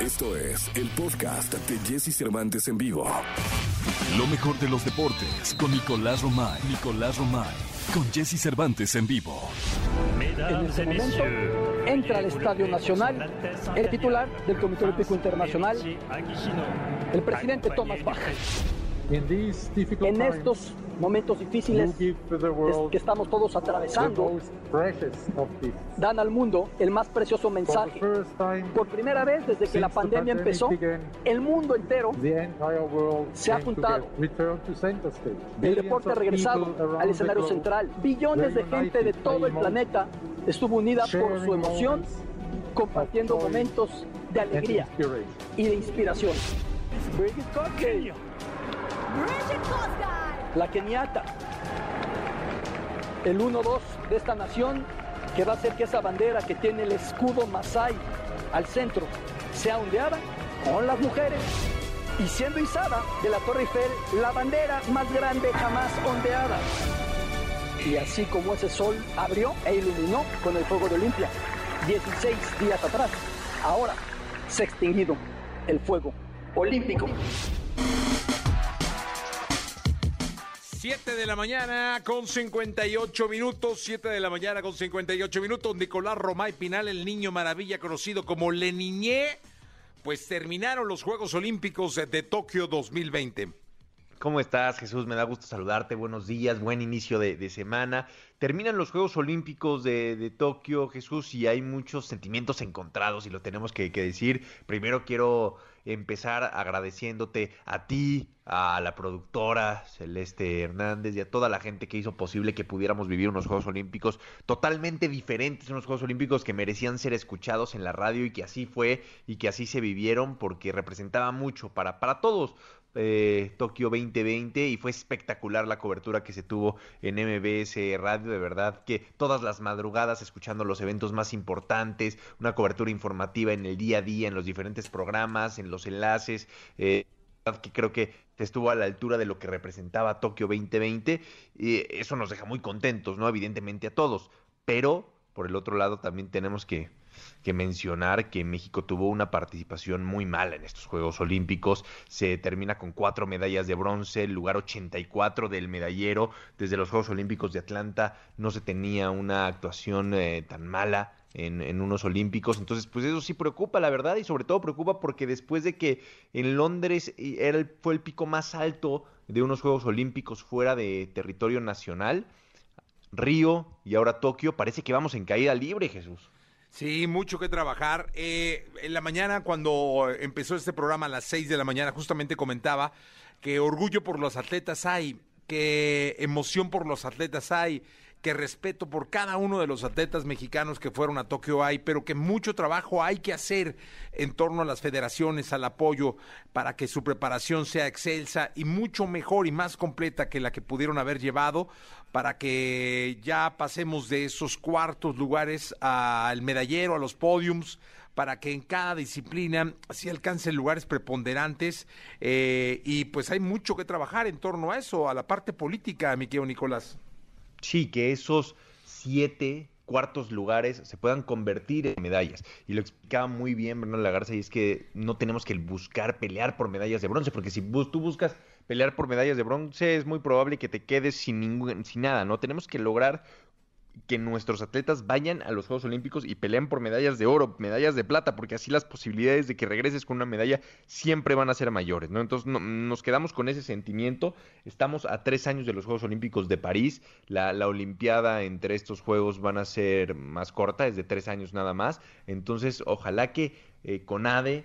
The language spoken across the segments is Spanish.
Esto es el podcast de Jesse Cervantes en vivo. Lo mejor de los deportes con Nicolás Romay. Nicolás Romay. Con Jesse Cervantes en vivo. En este momento entra al Estadio Nacional el titular del Comité Olímpico Internacional, el presidente Thomas Bach. En estos momentos difíciles que estamos todos atravesando, dan al mundo el más precioso mensaje. Por primera vez desde que la pandemia empezó, el mundo entero se ha juntado. El deporte ha regresado al escenario central. Billones de gente de todo el planeta estuvo unida por su emoción, compartiendo momentos de alegría y de inspiración. La keniata. El 1-2 de esta nación que va a hacer que esa bandera que tiene el escudo Masai al centro sea ondeada con las mujeres y siendo izada de la Torre Eiffel la bandera más grande jamás ondeada. Y así como ese sol abrió e iluminó con el fuego de Olimpia 16 días atrás, ahora se ha extinguido el fuego olímpico. 7 de la mañana con 58 minutos, 7 de la mañana con 58 minutos. Nicolás Romay Pinal, el niño maravilla conocido como Leniñé, pues terminaron los Juegos Olímpicos de Tokio 2020. ¿Cómo estás, Jesús? Me da gusto saludarte. Buenos días, buen inicio de, semana. Terminan los Juegos Olímpicos de, de, Tokio, Jesús, y hay muchos sentimientos encontrados y lo tenemos que decir. Primero quiero empezar agradeciéndote a ti, a la productora Celeste Hernández y a toda la gente que hizo posible que pudiéramos vivir unos Juegos Olímpicos totalmente diferentes, unos Juegos Olímpicos que merecían ser escuchados en la radio y que así fue y que así se vivieron porque representaba mucho para, para todos. Eh, Tokio 2020 y fue espectacular la cobertura que se tuvo en MBS Radio, de verdad que todas las madrugadas escuchando los eventos más importantes, una cobertura informativa en el día a día, en los diferentes programas, en los enlaces, eh, que creo que estuvo a la altura de lo que representaba Tokio 2020 y eso nos deja muy contentos, ¿no? Evidentemente a todos, pero por el otro lado también tenemos que que mencionar que México tuvo una participación muy mala en estos Juegos Olímpicos. Se termina con cuatro medallas de bronce, el lugar 84 del medallero. Desde los Juegos Olímpicos de Atlanta no se tenía una actuación eh, tan mala. En, unos olímpicos. Entonces, pues eso sí preocupa, la verdad, y sobre todo preocupa porque después de que en Londres era el, fue el pico más alto de unos Juegos Olímpicos fuera de territorio nacional, Río y ahora Tokio, parece que vamos en caída libre, Jesús. Sí, mucho que trabajar. Eh, en la mañana, cuando empezó este programa a las 6 de la mañana, justamente comentaba que orgullo por los atletas hay, que emoción por los atletas hay, que respeto por cada uno de los atletas mexicanos que fueron a Tokio hay, pero que mucho trabajo hay que hacer en torno a las federaciones, al apoyo, para que su preparación sea excelsa y mucho mejor y más completa que la que pudieron haber llevado, para que ya pasemos de esos cuartos lugares al medallero, a los podiums, para que en cada disciplina se alcancen lugares preponderantes eh, y pues hay mucho que trabajar en torno a eso, a la parte política, mi querido Nicolás. Sí, que esos siete cuartos lugares se puedan convertir en medallas. Y lo explicaba muy bien Bernardo Lagarza, y es que no tenemos que buscar pelear por medallas de bronce, porque si tú buscas pelear por medallas de bronce, es muy probable que te quedes sin, ningún, sin nada, ¿no? Tenemos que lograr que nuestros atletas vayan a los Juegos Olímpicos y peleen por medallas de oro, medallas de plata, porque así las posibilidades de que regreses con una medalla siempre van a ser mayores, ¿no? Entonces no, nos quedamos con ese sentimiento. Estamos a tres años de los Juegos Olímpicos de París. La, la Olimpiada entre estos Juegos van a ser más corta, es de tres años nada más. Entonces, ojalá que eh, CONADE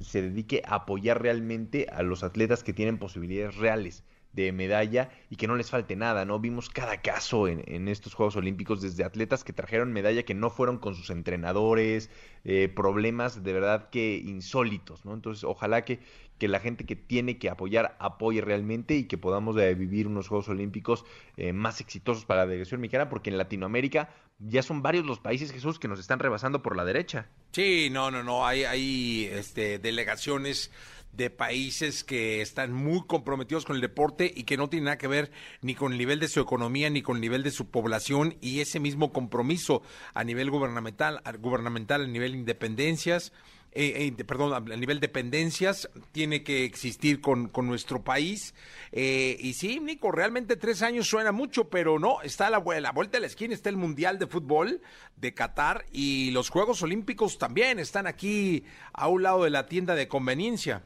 se dedique a apoyar realmente a los atletas que tienen posibilidades reales de medalla y que no les falte nada, ¿no? Vimos cada caso en, en, estos Juegos Olímpicos, desde atletas que trajeron medalla que no fueron con sus entrenadores, eh, problemas de verdad que insólitos, ¿no? Entonces, ojalá que, que la gente que tiene que apoyar apoye realmente y que podamos vivir unos Juegos Olímpicos eh, más exitosos para la delegación mexicana, porque en Latinoamérica ya son varios los países, Jesús, que nos están rebasando por la derecha. Sí, no, no, no, hay, hay este, delegaciones de países que están muy comprometidos con el deporte y que no tienen nada que ver ni con el nivel de su economía ni con el nivel de su población y ese mismo compromiso a nivel gubernamental, gubernamental a nivel de independencias eh, eh, perdón, a nivel dependencias, tiene que existir con, con nuestro país. Eh, y sí, Nico, realmente tres años suena mucho, pero no, está a la, la vuelta de la esquina, está el Mundial de Fútbol de Qatar y los Juegos Olímpicos también están aquí a un lado de la tienda de conveniencia.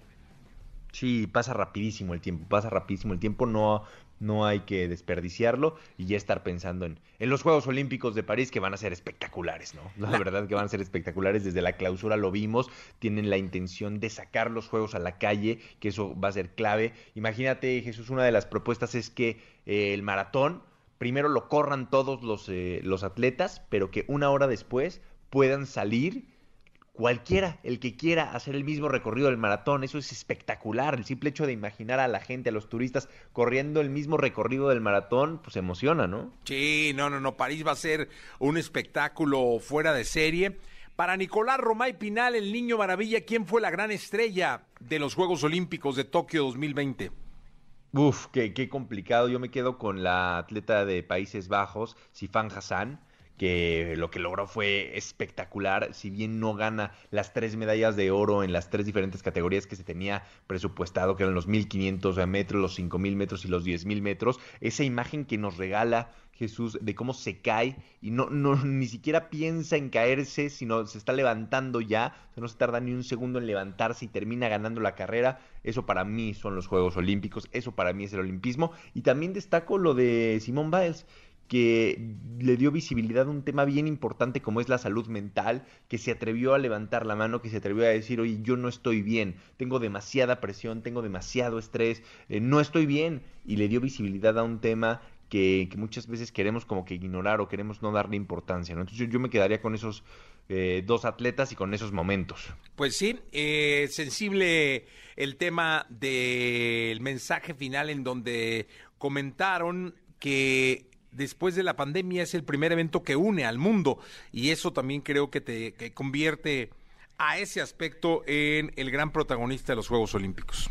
Sí, pasa rapidísimo el tiempo, pasa rapidísimo el tiempo, no, no hay que desperdiciarlo y ya estar pensando en, en, los Juegos Olímpicos de París que van a ser espectaculares, ¿no? La verdad que van a ser espectaculares, desde la clausura lo vimos, tienen la intención de sacar los Juegos a la calle, que eso va a ser clave. Imagínate, Jesús, una de las propuestas es que eh, el maratón, primero lo corran todos los, eh, los atletas, pero que una hora después puedan salir cualquiera, el que quiera hacer el mismo recorrido del maratón, eso es espectacular. El simple hecho de imaginar a la gente, a los turistas, corriendo el mismo recorrido del maratón, pues emociona, ¿no? Sí, no, no, no, París va a ser un espectáculo fuera de serie. Para Nicolás Romay Pinal, el niño maravilla, ¿quién fue la gran estrella de los Juegos Olímpicos de Tokio 2020? Uf, qué, qué complicado. Yo me quedo con la atleta de Países Bajos, Sifan Hassan que lo que logró fue espectacular, si bien no gana las tres medallas de oro en las tres diferentes categorías que se tenía presupuestado, que eran los 1500 metros, los 5000 metros y los 10000 metros, esa imagen que nos regala Jesús de cómo se cae y no, ni siquiera piensa en caerse, sino se está levantando ya, no se tarda ni un segundo en levantarse y termina ganando la carrera, eso para mí son los Juegos Olímpicos, eso para mí es el olimpismo y también destaco lo de Simón Biles que le dio visibilidad a un tema bien importante como es la salud mental, que se atrevió a levantar la mano, que se atrevió a decir, oye, yo no estoy bien, tengo demasiada presión, tengo demasiado estrés, eh, no estoy bien, y le dio visibilidad a un tema que, muchas veces queremos como que ignorar o queremos no darle importancia, ¿no? Entonces yo, yo me quedaría con esos eh, dos atletas y con esos momentos. Pues sí, eh, sensible el tema del mensaje final en donde comentaron que después de la pandemia es el primer evento que une al mundo y eso también creo que te convierte a ese aspecto en el gran protagonista de los Juegos Olímpicos.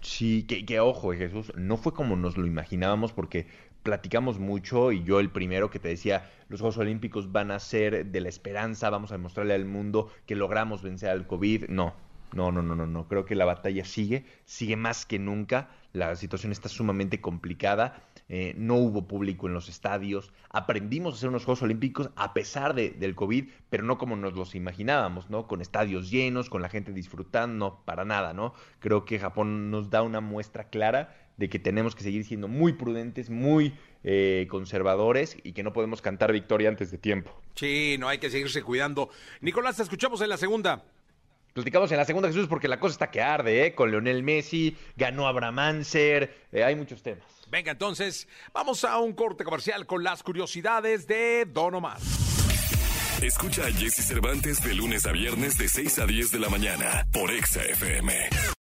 Sí, que, que ojo, Jesús, no fue como nos lo imaginábamos porque platicamos mucho y yo el primero que te decía, los Juegos Olímpicos van a ser de la esperanza, vamos a demostrarle al mundo que logramos vencer al COVID. No, no, no, no, no, no. Creo que la batalla sigue, sigue más que nunca. La situación está sumamente complicada eh, no hubo público en los estadios, aprendimos a hacer unos Juegos Olímpicos a pesar de, del COVID, pero no como nos los imaginábamos, ¿no? Con estadios llenos, con la gente disfrutando, para nada, ¿no? Creo que Japón nos da una muestra clara de que tenemos que seguir siendo muy prudentes, muy eh, conservadores y que no podemos cantar victoria antes de tiempo. Sí, no hay que seguirse cuidando. Nicolás, te escuchamos en la segunda. Platicamos en la segunda, Jesús, porque la cosa está que arde, ¿eh? Con Leonel Messi, ganó Abraham Anser, eh, hay muchos temas. Venga, entonces, vamos a un corte comercial con las curiosidades de Don Omar. Escucha a Jesse Cervantes de lunes a viernes de 6 a 10 de la mañana por Exa FM.